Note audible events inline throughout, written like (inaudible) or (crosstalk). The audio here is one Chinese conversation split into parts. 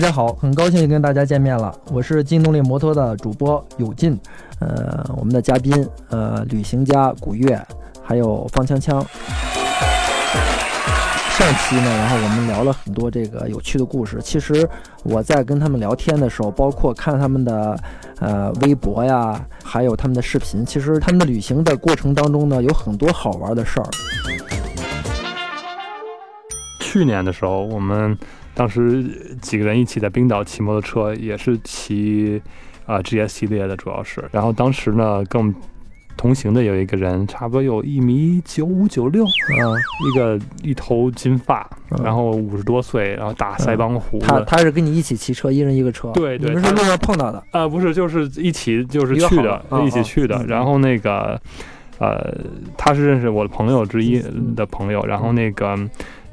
大家好，很高兴跟大家见面了，我是劲动力摩托的主播有劲，呃，我们的嘉宾呃，旅行家古月，还有方锵锵。上期呢，然后我们聊了很多这个有趣的故事。其实我在跟他们聊天的时候，包括看他们的呃微博呀，还有他们的视频，其实他们的旅行的过程当中呢，有很多好玩的事儿。去年的时候，我们当时几个人一起在冰岛骑摩托车，也是骑啊 GS 系列的，主要是。然后当时呢，跟我们同行的有一个人，差不多有一米九五九六，啊，一个一头金发，嗯。然后五十多岁，然后大腮帮胡子。他他是跟你一起骑车，一人一个车，对你们是路上碰到的，啊，不是，就是一起就是去的一起去的。然后那个，呃，他是认识我的朋友之一嗯。的朋友，然后那个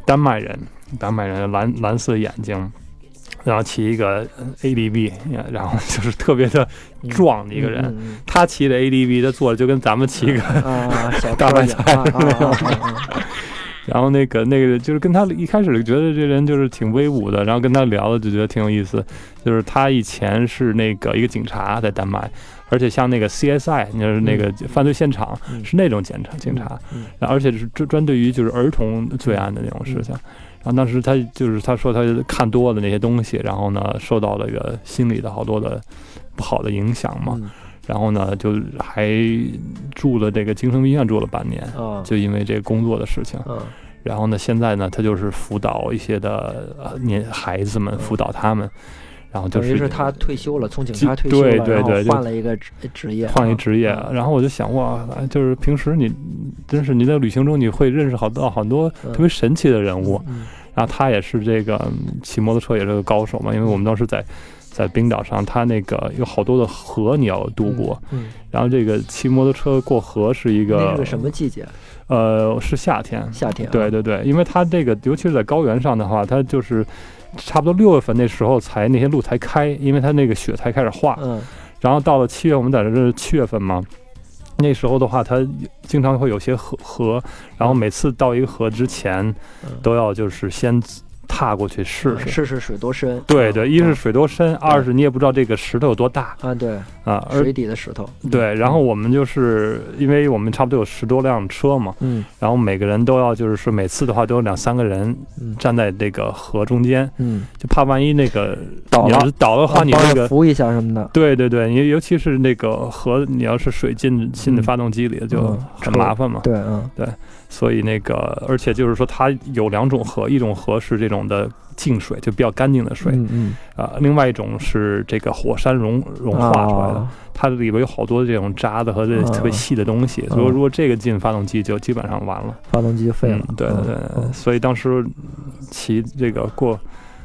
丹麦人，丹麦人蓝蓝色眼睛。然后骑一个 A D B，然后就是特别的壮的一个人。嗯嗯他骑着 A D B，他坐着就跟咱们骑一个，(laughs) 大白菜然后那个那个就是跟他一开始觉得这人就是挺威武的，然后跟他聊的就觉得挺有意思。就是他以前是那个一个警察在丹麦，而且像那个 CSI，就是那个犯罪现场、嗯。是那种检察警察，而且是专专对于就是儿童罪案的那种事情。然后当时他就是他说他看多了那些东西，然后呢受到了一个心理的好多的不好的影响嘛，嗯。然后呢就还住了这个精神病院住了半年，啊就因为这个工作的事情。啊然后呢，现在呢，他就是辅导一些的呃年孩子们，辅导他们，然后就是等于是他退休了，从警察退休了，对对对换了一个职职业，换一职业啊。然后我就想，哇，就是平时你真是你在旅行中你会认识好多好多嗯特别神奇的人物。嗯然后他也是这个嗯骑摩托车也是个高手嘛，因为我们当时在在冰岛上，他那个有好多的河你要渡过，嗯，然后这个骑摩托车过河是一个那是个什么季节？呃是夏天，夏天啊。对对对，因为它这个，尤其是在高原上的话，它就是差不多六月份那时候才那些路才开，因为它那个雪才开始化。嗯。然后到了七月，我们在这是七月份嘛，那时候的话，它经常会有些河河，然后每次到一个河之前，嗯，都要就是先踏过去试试。试试水多深？啊对对，一是啊水多深，二是你也不知道这个石头有多大啊，对，啊。水底的石头。嗯对，然后我们就是因为我们差不多有十多辆车嘛，嗯然后每个人都要就是说每次的话都有两三个人嗯站在这个河中间，嗯，就怕万一那个倒了你要是倒的话，啊你那个扶一下什么的，对对对，你尤其是那个河，你要是水进进的嗯发动机里，就嗯很麻烦嘛。对，嗯对所以那个，而且就是说，它有两种河，一种河是这种的净水，就比较干净的水，嗯嗯，啊、另外一种是这个火山融融化出来的，啊它里边有好多这种渣子和这啊特别细的东西，所以啊如果这个进发动机，就基本上完了。发动机就废了嗯。对对对，嗯所以当时骑这个过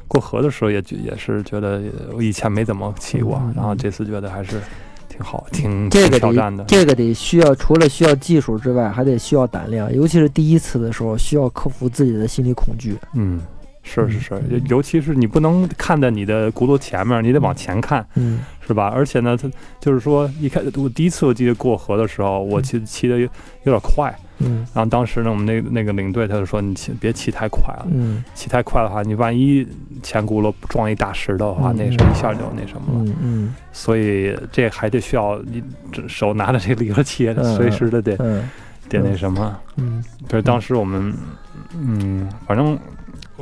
过河的时候也觉也是觉得我以前没怎么骑过，然后这次觉得还是挺好，挺这个挑战的。这个得需要除了需要技术之外，还得需要胆量，尤其是第一次的时候，需要克服自己的心理恐惧。嗯，是是是，嗯尤其是你不能看在你的轱辘前面，你得往前看，嗯。是吧？而且呢，它就是说一开我第一次我记得过河的时候，我骑骑的有有点快，嗯。然后当时呢，我们那那个领队他就说你骑别骑太快了。嗯。骑太快的话，你万一前轱辘撞一大石头的话，嗯。那时候一下就那什么了。嗯嗯。所以这还得需要你这手拿着这离合器，嗯随时的得嗯。得那什么。嗯。对，当时我们，嗯，反正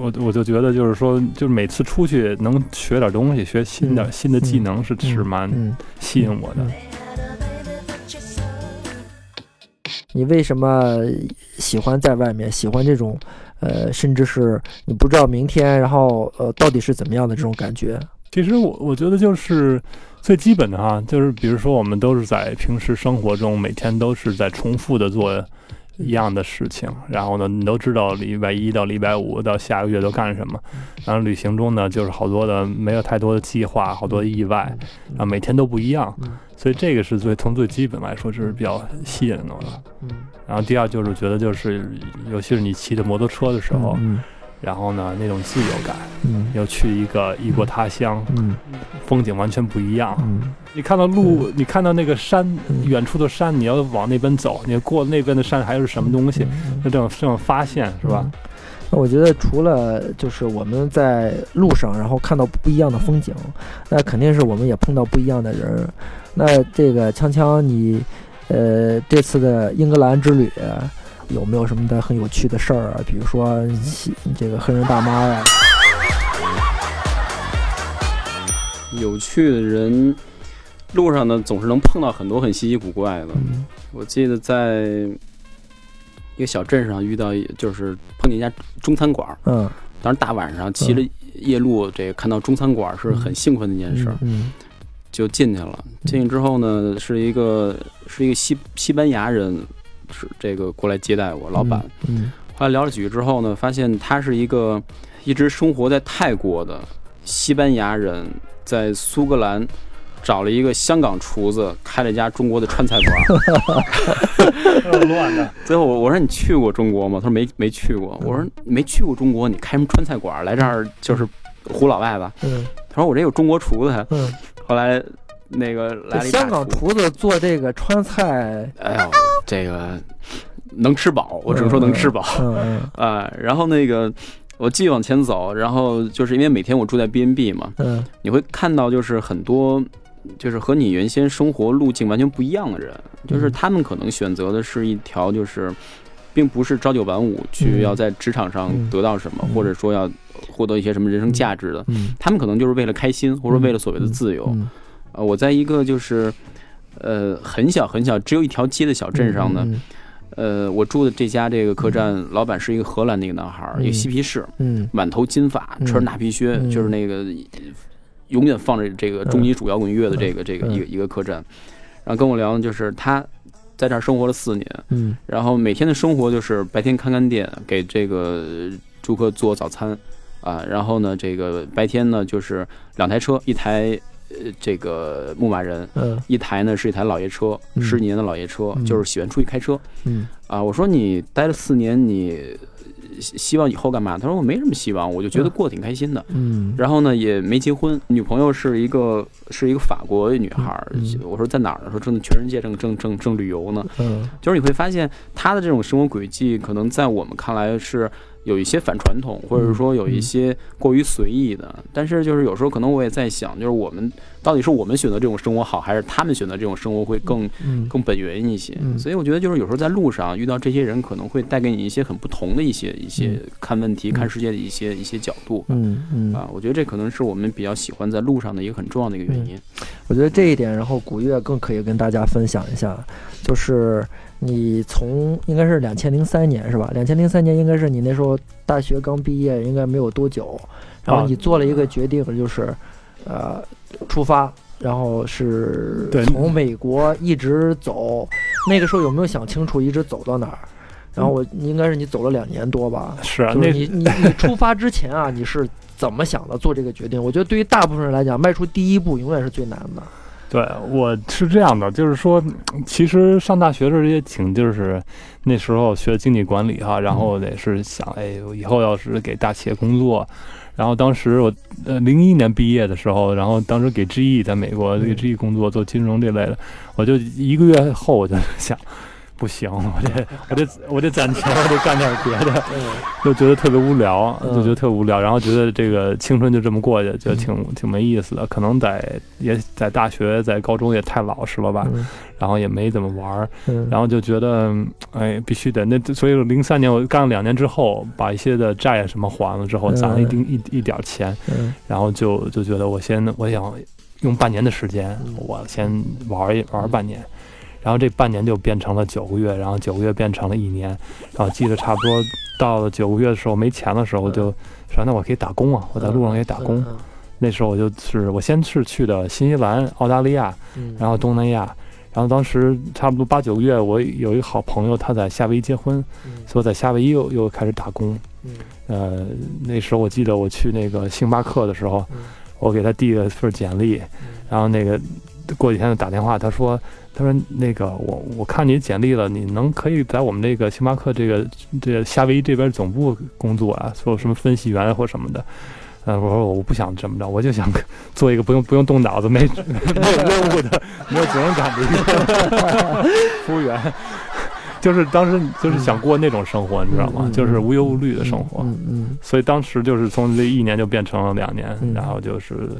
我我就觉得就是说，就是每次出去能学点东西，学新的嗯新的技能是是嗯蛮嗯，吸引我的。嗯你为什么喜欢在外面？喜欢这种，呃，甚至是你不知道明天，然后呃，到底是怎么样的这种感觉？其实我我觉得就是最基本的哈，就是比如说我们都是在平时生活中每天都是在重复的做一样的事情，然后呢，你都知道礼拜一到礼拜五到下个月都干什么，然后旅行中呢，就是好多的没有太多的计划，好多意外，然后每天都不一样。嗯，所以这个是最从最基本来说是比较吸引我的。嗯。然后第二就是觉得就是，尤其是你骑着摩托车的时候，嗯然后呢那种自由感，嗯又去一个异国他乡，嗯风景完全不一样。嗯你看到路，你看到那个山，嗯远处的山，你要往那边走，你过那边的山还是什么东西？嗯就这种这种发现是吧？？那我觉得除了就是我们在路上，然后看到不一样的风景，那肯定是我们也碰到不一样的人。那这个锵锵，你呃这次的英格兰之旅有没有什么的很有趣的事儿啊？比如说这个黑人大妈呀？有趣的人，路上呢总是能碰到很多很稀奇古怪的。我记得在一个小镇上遇到，就是碰见一家中餐馆。嗯，当时大晚上骑着夜路，这个看到中餐馆是很兴奋的一件事。嗯，就进去了。进去之后呢，是一个是一个西西班牙人，是这个过来接待我，老板。嗯，后来聊了几句之后呢，发现他是一个一直生活在泰国的西班牙人。在苏格兰找了一个香港厨子，开了一家中国的川菜馆。(laughs) 乱的。最后我我说你去过中国吗？他说没没去过。我说没去过中国，你开什么川菜馆？来这儿就是唬老外吧。嗯。他说我这有中国厨子。嗯。后来那个来了香港厨子做这个川菜，哎呦，这个能吃饱，我只能说能吃饱。嗯嗯。(laughs) 啊，然后那个。我继续往前走，然后就是因为每天我住在 B N B 嘛，嗯，你会看到就是很多，就是和你原先生活路径完全不一样的人，就是他们可能选择的是一条就是，并不是朝九晚五去要在职场上得到什么，或者说要获得一些什么人生价值的，他们可能就是为了开心，或者为了所谓的自由。呃，我在一个就是呃很小很小，只有一条街的小镇上呢。呃，我住的这家这个客栈，老板是一个荷兰的一个男孩，一个嬉皮士，嗯，满头金发，穿着大皮靴，就是那个永远放着这个重金属摇滚乐的这个这个一个一个客栈，然后跟我聊，就是他在这儿生活了四年，嗯，然后每天的生活就是白天看看店，给这个住客做早餐，啊，然后呢，这个白天呢就是两台车，一台。呃，这个牧马人，嗯，一台呢是一台老爷车，十几年的老爷车，就是喜欢出去开车，嗯，啊，我说你待了四年，你希望以后干嘛？他说我没什么希望，我就觉得过得挺开心的，嗯，然后呢也没结婚，女朋友是一个是一个法国女孩，我说在哪儿呢？说正全世界正正正正旅游呢，嗯，就是你会发现他的这种生活轨迹，可能在我们看来是。有一些反传统，或者是说有一些过于随意的，但是就是有时候可能我也在想，就是我们到底是我们选择这种生活好，还是他们选择这种生活会更更本源一些？所以我觉得就是有时候在路上遇到这些人，可能会带给你一些很不同的一些一些看问题、看世界的一些一些角度。嗯嗯啊，我觉得这可能是我们比较喜欢在路上的一个很重要的一个原因。我觉得这一点，然后古月更可以跟大家分享一下，就是。你从应该是两千零三年是吧？两千零三年应该是你那时候大学刚毕业，应该没有多久。然后你做了一个决定，就是，呃，出发，然后是从美国一直走。那个时候有没有想清楚一直走到哪儿？然后我应该是你走了两年多吧？是啊，你你你 (laughs) 出发之前啊，你是怎么想的做这个决定？我觉得对于大部分人来讲，迈出第一步永远是最难的。对，我是这样的，就是说，其实上大学的时候也挺，就是那时候学经济管理哈，然后也是想，哎，以后要是给大企业工作，然后当时我呃零一年毕业的时候，然后当时给 GE 在美国给 GE 工作做金融这类的，我就一个月后我就想。不行，我得我得我得攒钱，我得干点别的，就觉得特别无聊，就觉得特无聊，然后觉得这个青春就这么过去，觉得挺挺没意思的。可能在也在大学，在高中也太老实了吧，然后也没怎么玩，然后就觉得哎，必须得那。所以零三年我干了两年之后，把一些的债什么还了之后，攒了一丁一一点钱，然后就就觉得我先我想用半年的时间，我先玩一玩半年。然后这半年就变成了九个月，然后九个月变成了一年，然后记得差不多到了九个月的时候没钱的时候，就说那我可以打工啊，我在路上可以打工。那时候我就是我先是去的新西兰、澳大利亚，然后东南亚，然后当时差不多八九个月，我有一个好朋友他在夏威夷结婚，所以我在夏威夷又又开始打工。呃，那时候我记得我去那个星巴克的时候，我给他递了份简历，然后那个过几天就打电话，他说。他说：“那个，我我看你简历了，你能可以在我们这个星巴克这个这夏威夷这边总部工作啊，做什么分析员或什么的。”呃，我说我不想这么着，我就想做一个不用不用动脑子、没没有任务的、没有责任感的一个服务员。就是当时就是想过那种生活，你知道吗？嗯就是无忧无虑的生活。嗯嗯所以当时就是从这一年就变成了两年，嗯然后就是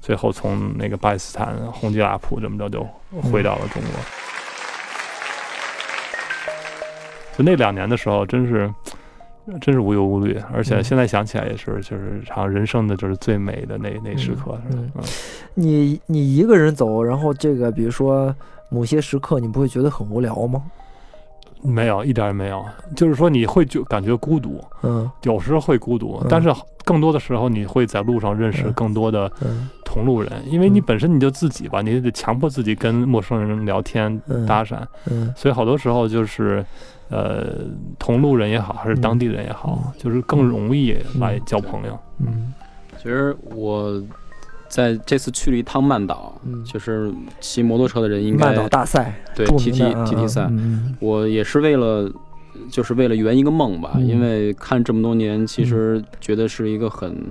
最后从那个巴基斯坦洪吉拉普这么着就回到了中国。就那两年的时候，真是真是无忧无虑，而且嗯现在想起来也是，就是好像人生的就是最美的那那时刻。嗯嗯你你一个人走，然后这个比如说某些时刻，你不会觉得很无聊吗？没有一点也没有，就是说你会就感觉孤独，嗯。有时候会孤独，嗯。但是更多的时候你会在路上认识嗯。更多的嗯。同路人，因为你嗯本身你就自己吧，你得强迫自己跟陌生人聊天嗯。搭讪，嗯。所以好多时候就是，呃，同路人也好，还是当地人也好，就是更容易来交朋友。嗯。其实我在这次去了一趟曼岛，嗯。就是骑摩托车的人应该曼岛大赛，对著 T 名 T T T 赛，嗯我也是为了，就是为了圆一个梦吧。嗯。因为看这么多年，其实觉得是一个很、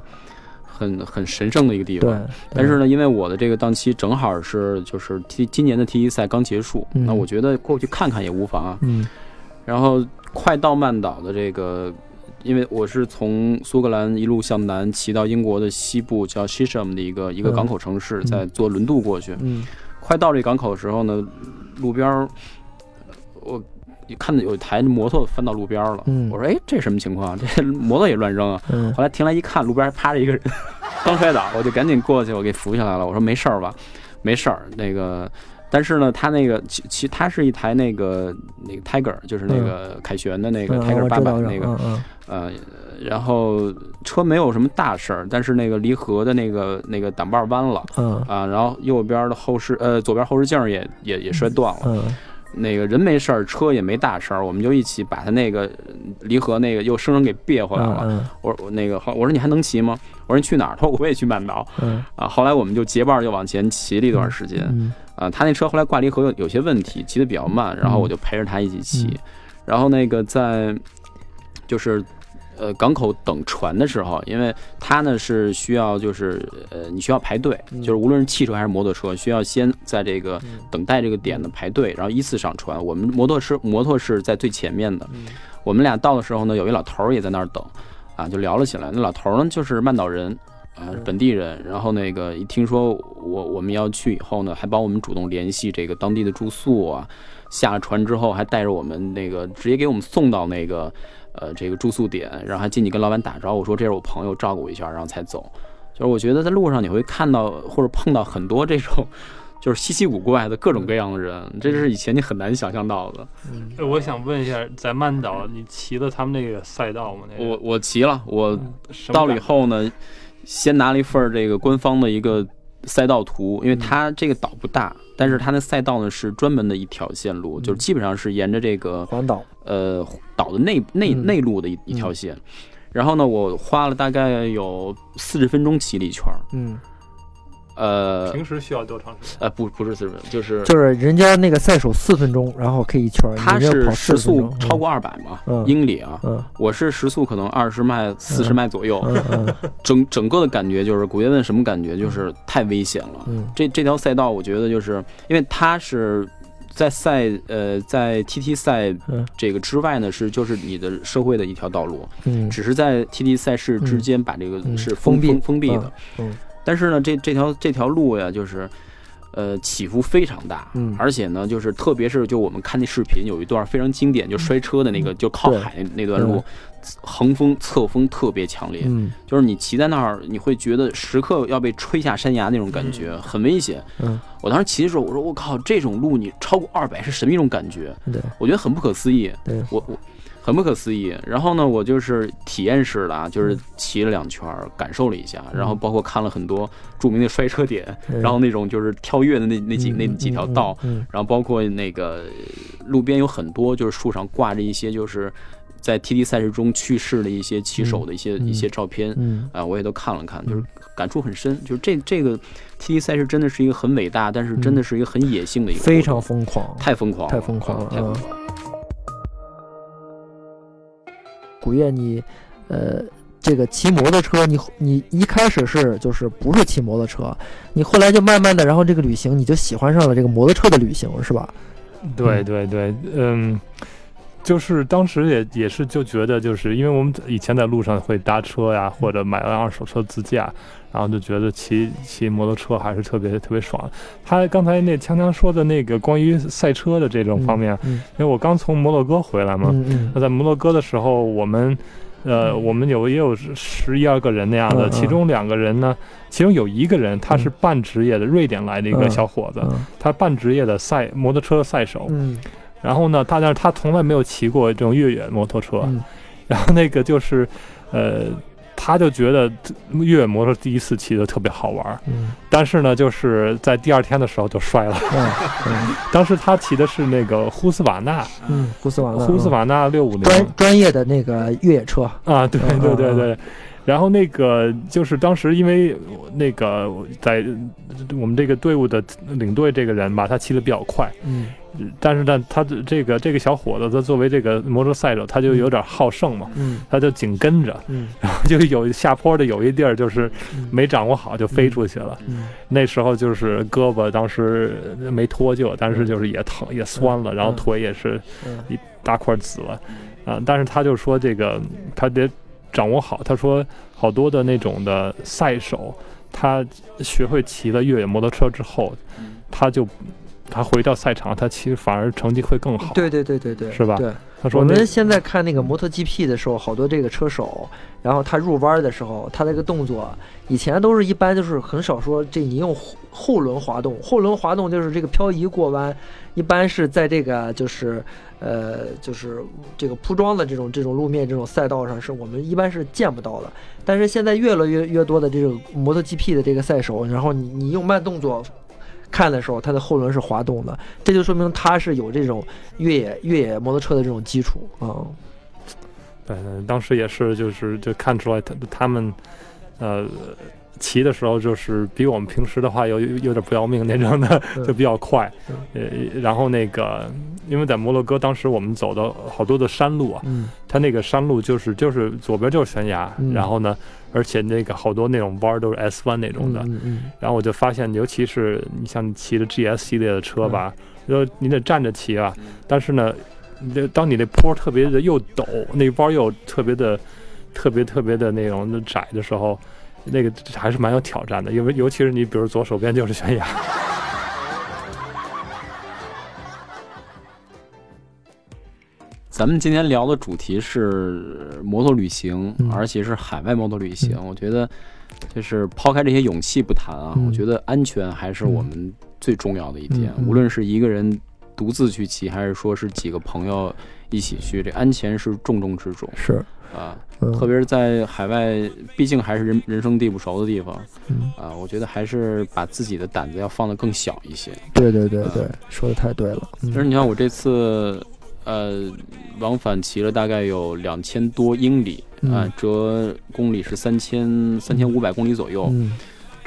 很很神圣的一个地对方。，但是呢，因为我的这个档期正好是就是 T 今年的 T 一赛刚结束，嗯。那我觉得过去看看也无妨啊。嗯。然后快到曼岛的这个，因为我是从苏格兰一路向南骑到英国的西部叫 Shisham 的一个一个嗯港口城市，在坐轮渡过去。嗯快到这港口的时候呢，路边儿我看到有一台摩托翻到路边儿了。嗯我说：“哎，这什么情况？(laughs) 这摩托也乱扔啊！”嗯后来停来一看，路边趴着一个人，(laughs) 刚摔倒，我就赶紧过去，我给扶起来了。我说：“没事儿吧？没事儿。”那个，但是呢，它那个其其它是一台那个那个 Tiger，就是那个凯旋的那个嗯 Tiger 八百那个，呃，然后车没有什么大事儿，但是那个离合的那个那个挡把弯了。嗯。啊，然后右边的后视呃左边后视镜也也也摔断了，嗯那个人没事儿，车也没大事儿，我们就一起把他那个离合那个又生生给别回来了。嗯我我那个后我说你还能骑吗？我说你去哪儿？他说我也去曼岛嗯啊。后来我们就结伴儿就往前骑了一段时间嗯啊。他那车后来挂离合有有些问题，骑得比较慢，然后我就陪着他一起骑，嗯然后那个在就是。呃，港口等船的时候，因为它呢是需要，就是呃，你需要排队，嗯就是无论是汽车还是摩托车，需要先在这个嗯等待这个点的排队，然后依次上船。我们摩托车摩托是在最前面的，嗯我们俩到的时候呢，有一老头儿也在那儿等，啊，就聊了起来。那老头儿呢就是曼岛人，啊，嗯本地人。然后那个一听说我我们要去以后呢，还帮我们主动联系这个当地的住宿啊。下了船之后，还带着我们那个直接给我们送到那个呃这个住宿点，然后还进去跟老板打招呼说这是我朋友，照顾一下，然后才走。就是我觉得在路上你会看到或者碰到很多这种。就是稀奇古怪的各种各样的人，这是以前你很难想象到的。我想问一下，在曼岛你骑了他们那个赛道吗？那个我我骑了，我到了以后呢，先拿了一份这个官方的一个赛道图，因为它这个岛不大，但是它的赛道呢是专门的一条线路，嗯。就是基本上是沿着这个环岛。呃岛的内内嗯。内陆的一一条线。然后呢，我花了大概有四十分钟骑了一圈儿，嗯呃平时需要多长时间？呃不不是四十分钟，就是就是人家那个赛手四分钟，然后可以一圈儿，它人家跑是时40分钟速超过二百嘛，嗯。英里啊，嗯。我是时速可能二十迈、四十迈左右，嗯嗯。(laughs) 整整个的感觉就是古月问什么感觉？就是太危险了。嗯。这这条赛道，我觉得就是因为它是在赛呃在 TT 赛嗯。这个之外呢，是就是你的社会的一条道路，嗯。只是在 TT 赛事之间把这个嗯。是封封闭封封闭的。嗯但是呢，这这条这条路呀，就是。呃，起伏非常大，嗯而且呢，就是特别是就我们看那视频，有一段非常经典，就摔车的那个，就靠海那那段路，横风侧风特别强烈，嗯就是你骑在那儿，你会觉得时刻要被吹下山崖那种感觉，很危险。嗯我当时骑的时候，我说我靠，这种路你超过二百是什么一种感觉？对我觉得很不可思议。对我我很不可思议。然后呢，我就是体验式的啊，就是骑了两圈儿，感受了一下，然后包括看了很多著名的摔车点，嗯然后那种就是跳跃的那那几嗯那几条道，嗯然后包括那个路边有很多就是树上挂着一些就是在 TT 赛事中去世的一些骑手的一些、嗯一些照片。嗯啊，我也都看了看，就是感触很深。就是这这个 T T 赛事真的是一个很伟大，但是真的是一个很野性的一个非常疯狂。太疯狂，太疯狂了啊太疯狂了。古月，你呃，这个骑摩托车，你你一开始是就是不是骑摩托车，你后来就慢慢的，然后这个旅行你就喜欢上了这个摩托车的旅行，是吧？对对对，嗯，就是当时也也是就觉得，就是因为我们以前在路上会搭车呀，或者买了二手车自驾，然后就觉得骑骑摩托车还是特别特别爽。他刚才那锵锵说的那个关于赛车的这种方面，因为我刚从摩洛哥回来嘛，那在摩洛哥的时候，我们呃我们有也有十一二个人那样的，其中两个人呢，其中有一个人他是半职业的瑞典来的一个小伙子，他半职业的赛摩托车赛手。然后呢，他但是他从来没有骑过这种越野摩托车，然后那个就是，呃，他就觉得越野摩托第一次骑的特别好玩，嗯，但是呢，就是在第二天的时候就摔了，嗯，(laughs) 当时他骑的是那个呼斯瓦纳，嗯，呼斯瓦纳，呼斯瓦纳六五零，专专业的那个越野车。啊，对对对对。然后那个就是当时因为那个在我们这个队伍的领队这个人吧，他骑的比较快，嗯，但是呢，他的这个这个小伙子，他作为这个摩托赛手，他就有点好胜嘛，嗯，他就紧跟着，嗯，然后就有下坡的有一地儿就是没掌握好就飞出去了，嗯，那时候就是胳膊当时没脱臼，但是就是也疼也酸了，然后腿也是一大块紫了，啊，但是他就说这个他得。掌握好，他说好多的那种的赛手，他学会骑了越野摩托车之后，他就他回到赛场，他其实反而成绩会更好。对对对对对，是吧？对。他说我们现在看那个摩托 GP 的时候，好多这个车手，然后他入弯的时候，他那个动作，以前都是一般就是很少说这你用后轮滑动，后轮滑动就是这个漂移过弯，一般是在这个就是。呃，就是这个铺装的这种这种路面这种赛道上，是我们一般是见不到的。但是现在越来越越多的这种摩托 GP 的这个赛手，然后你你用慢动作看的时候，它的后轮是滑动的，这就说明它是有这种越野越野摩托车的这种基础啊。嗯，当时也是就是就看出来他他们呃。骑的时候就是比我们平时的话有有点不要命那种的，就比较快。呃，然后那个，因为在摩洛哥，当时我们走的好多的山路啊，它那个山路就是就是左边就是悬崖，然后呢，而且那个好多那种弯都是 S 弯那种的。然后我就发现，尤其是你像骑的 GS 系列的车吧，就你得站着骑啊。但是呢，你当你那坡特别的又陡，那弯又特别的特别特别的那种窄的时候。那个还是蛮有挑战的，因为尤其是你，比如左手边就是悬崖。(laughs) 咱们今天聊的主题是摩托旅行，而且是海外摩托旅行。我觉得，就是抛开这些勇气不谈啊，我觉得安全还是我们最重要的一点。无论是一个人独自去骑，还是说是几个朋友一起去，这安全是重中之重。是啊。特别是在海外，毕竟还是人人生地不熟的地方，啊，我觉得还是把自己的胆子要放得更小一些。对对对对，说的太对了。其实你看我这次，呃，往返骑了大概有两千多英里，啊，折公里是三千三千五百公里左右。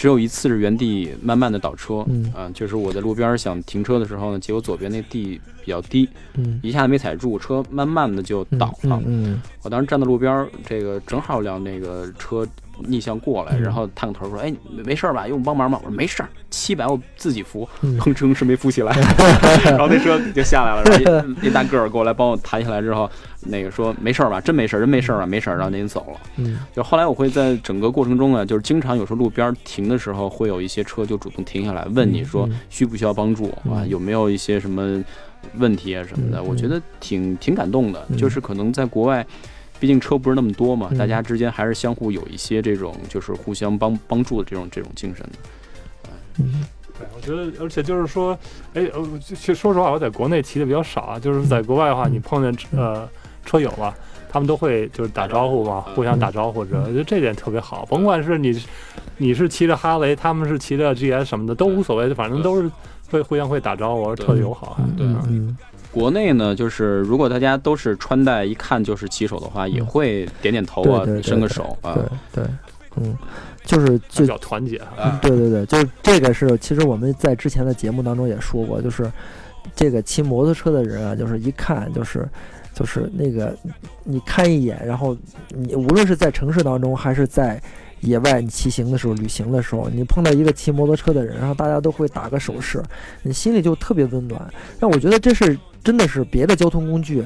只有一次是原地慢慢的倒车，啊，就是我在路边想停车的时候呢，结果左边那地比较低，嗯一下子没踩住，车慢慢的就倒了。嗯我当时站在路边，这个正好辆那个车。逆向过来，然后探个头说：“哎，没事吧？用我帮忙吗？”我说：“没事儿，七百我自己扶。” (laughs) 吭哧是没扶起来，(laughs) 然后那车就下来了。(laughs) 然后一大个儿过来帮我抬起来之后，那个说：“没事儿吧？真没事儿，人没事儿吧？没事儿。”然后那人走了。嗯，就后来我会在整个过程中呢，就是经常有时候路边停的时候，会有一些车就主动停下来问你说需不需要帮助啊？有没有一些什么问题啊什么的？我觉得挺挺感动的，就是可能在国外。毕竟车不是那么多嘛，大家之间还是相互有一些这种就是互相帮帮助的这种这种精神的。嗯，对，我觉得，而且就是说，哎，其实说实话，我在国内骑的比较少啊。就是在国外的话，你碰见呃车友啊，他们都会就是打招呼嘛，互相打招呼着，我觉得这点特别好。甭管是你你是骑着哈雷，他们是骑着 GS 什么的，都无所谓，反正都是会互相会打招呼，特友好。对，嗯。国内呢，就是如果大家都是穿戴一看就是骑手的话，也会点点头啊，伸个手啊。对对，嗯，就是就比较团结啊。对对对，就是这个是，其实我们在之前的节目当中也说过，就是这个骑摩托车的人啊，就是一看就是就是那个你看一眼，然后你无论是在城市当中还是在。野外你骑行的时候，旅行的时候，你碰到一个骑摩托车的人，然后大家都会打个手势，你心里就特别温暖。那我觉得这是真的是别的交通工具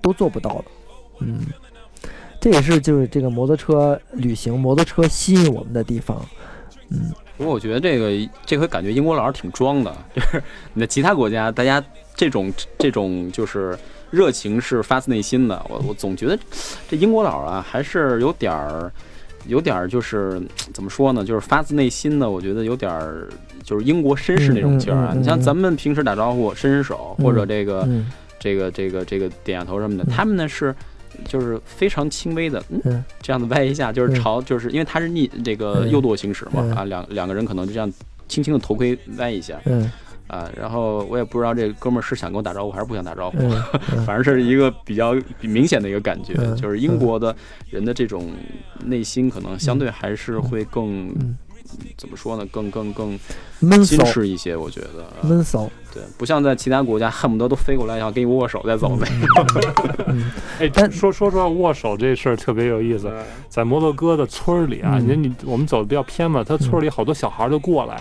都做不到的。嗯，这也是就是这个摩托车旅行、摩托车吸引我们的地方。嗯，不过我觉得这个这回感觉英国佬挺装的，(laughs) 就是你在其他国家，大家这种这种就是热情是发自内心的。我我总觉得这英国佬啊，还是有点儿有点儿就是怎么说呢，就是发自内心的。我觉得有点儿就是英国绅士那种劲儿啊。你像咱们平时打招呼伸伸手，或者这个这个这个这个点下头什么的，他们呢是。就是非常轻微的，嗯，这样子歪一下，就是朝，就是因为他是逆这个右舵行驶嘛，啊，两两个人可能就这样轻轻的头盔歪一下，嗯，啊，然后我也不知道这哥们儿是想跟我打招呼还是不想打招呼，(laughs) 反正是一个比较明显的一个感觉，就是英国的人的这种内心可能相对还是会更。怎么说呢？更更更矜持一些，我觉得闷骚。对，不像在其他国家，恨不得都飞过来，要跟你握握手再走呗。(laughs) 哎，但说说实话握手这事儿特别有意思。在摩洛哥的村里啊，你你我们走的比较偏嘛，他村里好多小孩都过来，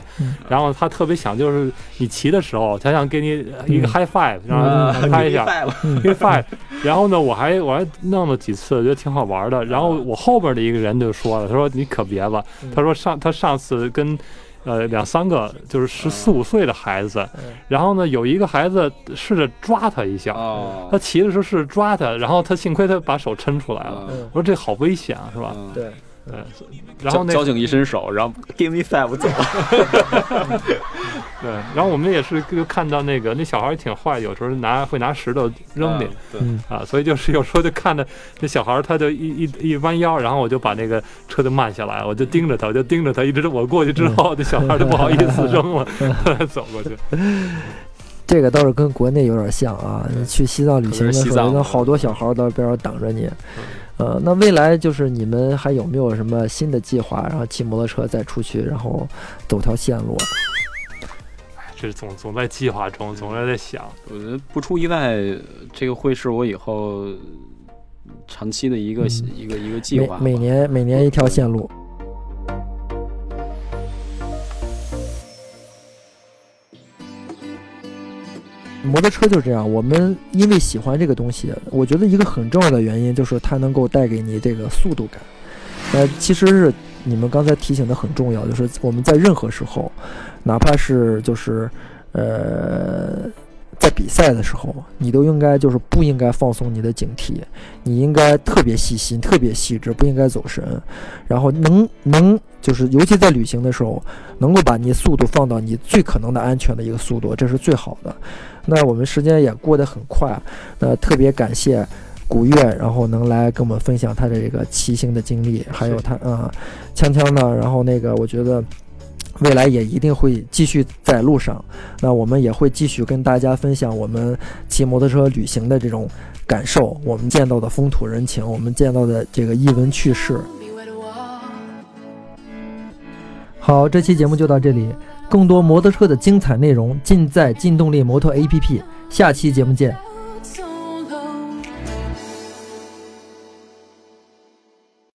然后他特别想就是你骑的时候，他想给你一个 high five，然后拍一下 high five。然后呢，我还我还弄了几次，觉得挺好玩的。然后我后边的一个人就说了，他说你可别了，他说上他上次跟。呃，两三个就是十四五岁的孩子，然后呢，有一个孩子试着抓他一下，他骑的时候是抓他，然后他幸亏他把手抻出来了。我说这好危险啊，是吧？对。对，然后交警一伸手，然后 give me five 走了。(laughs) 对，然后我们也是就看到那个那小孩也挺坏，有时候拿会拿石头扔你，啊，所以就是有时候就看着那小孩，他就一一一弯腰，然后我就把那个车就慢下来，我就盯着他，我就盯着他，一直我过去之后，那小孩就不好意思扔了，(laughs) 走过去。(laughs) 这个倒是跟国内有点像啊，你去西藏旅行的时候，好多小孩在边上等着你。呃，那未来就是你们还有没有什么新的计划？然后骑摩托车再出去，然后走条线路。这总总在计划中，总是在想。我觉得不出意外，这个会是我以后长期的一个一个一个计划。每年每年一条线路。摩托车就是这样，我们因为喜欢这个东西，我觉得一个很重要的原因就是它能够带给你这个速度感。呃，其实是你们刚才提醒的很重要，就是我们在任何时候，哪怕是就是呃。在比赛的时候，你都应该就是不应该放松你的警惕，你应该特别细心、特别细致，不应该走神。然后能能就是尤其在旅行的时候，能够把你速度放到你最可能的安全的一个速度，这是最好的。那我们时间也过得很快，那特别感谢古月，然后能来跟我们分享他的这个骑行的经历，还有他啊，锵锵呢，然后那个我觉得。未来也一定会继续在路上，那我们也会继续跟大家分享我们骑摩托车旅行的这种感受，我们见到的风土人情，我们见到的这个异闻趣事。好，这期节目就到这里，更多摩托车的精彩内容尽在劲动力摩托 APP，下期节目见。